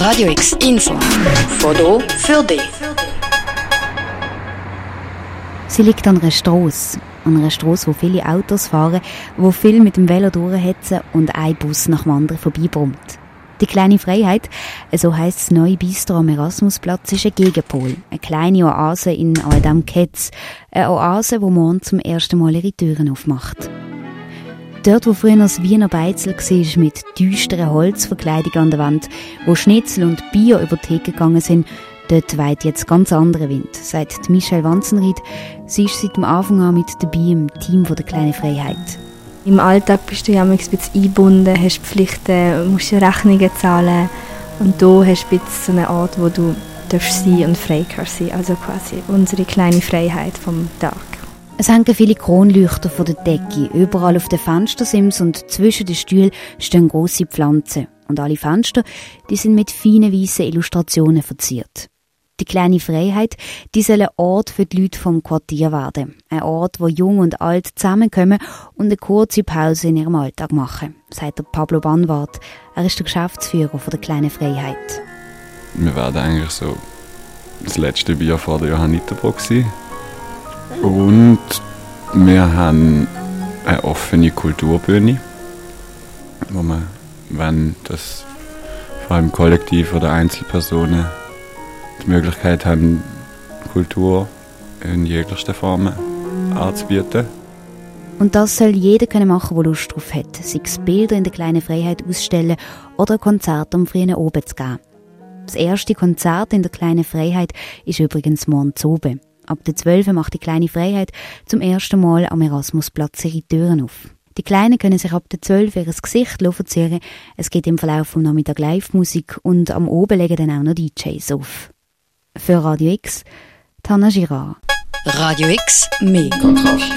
Radio X Info. Foto für dich. Sie liegt an einer Strasse. An einer Strasse, wo viele Autos fahren, wo viel mit dem Velo durchhetzen und ein Bus nach dem anderen vorbeibrummt. Die kleine Freiheit, so heisst das neue Bistro am Erasmusplatz, ist ein Gegenpol. Eine kleine Oase in all dem Ketz. Eine Oase, wo morgen zum ersten Mal ihre Türen aufmacht. Dort, wo früher das Wiener Beizel war, mit düsteren Holzverkleidung an der Wand, wo Schnitzel und Bier über die Theke gegangen sind, dort weht jetzt ganz anderer Wind, sagt Michelle Wanzenried. Sie ist seit dem Anfang an mit dabei im Team der kleinen Freiheit. Im Alltag bist du ja ein bisschen eingebunden, hast Pflichten, musst Rechnungen zahlen und da hast du so einen Ort, wo du darfst sein und frei kannst sein. Also quasi unsere kleine Freiheit vom Tag. Es hängen viele Kronleuchter vor der Decke. Überall auf den Fenstersims und zwischen den Stühlen stehen große Pflanzen. Und alle Fenster, die sind mit feinen weißen Illustrationen verziert. Die kleine Freiheit, die soll ein Ort für die Leute vom Quartier werden. Ein Ort, wo Jung und Alt zusammenkommen und eine kurze Pause in ihrem Alltag machen, sagt der Pablo Banwart. Er ist der Geschäftsführer von der kleinen Freiheit. Wir werden eigentlich so das letzte Bier vor der Johanniterburg sein und wir haben eine offene Kulturbühne, wo man, wenn das vor allem Kollektiv oder Einzelpersonen die Möglichkeit haben, Kultur in jeglichsten Formen anzubieten. Und das soll jeder können machen, der Lust drauf hat, sei es Bilder in der kleinen Freiheit ausstellen oder ein Konzert am frühen Oben zu geben. Das erste Konzert in der kleinen Freiheit ist übrigens morgen zu oben. Ab der 12 macht die kleine Freiheit zum ersten Mal am Erasmusplatz ihre Türen auf. Die Kleinen können sich ab der 12 ihr Gesicht verzieren. Es geht im Verlauf vom Nachmittag Live-Musik und am Oben legen dann auch noch DJs auf. Für Radio X, Tana Girard. Radio X, mehr Kontrast.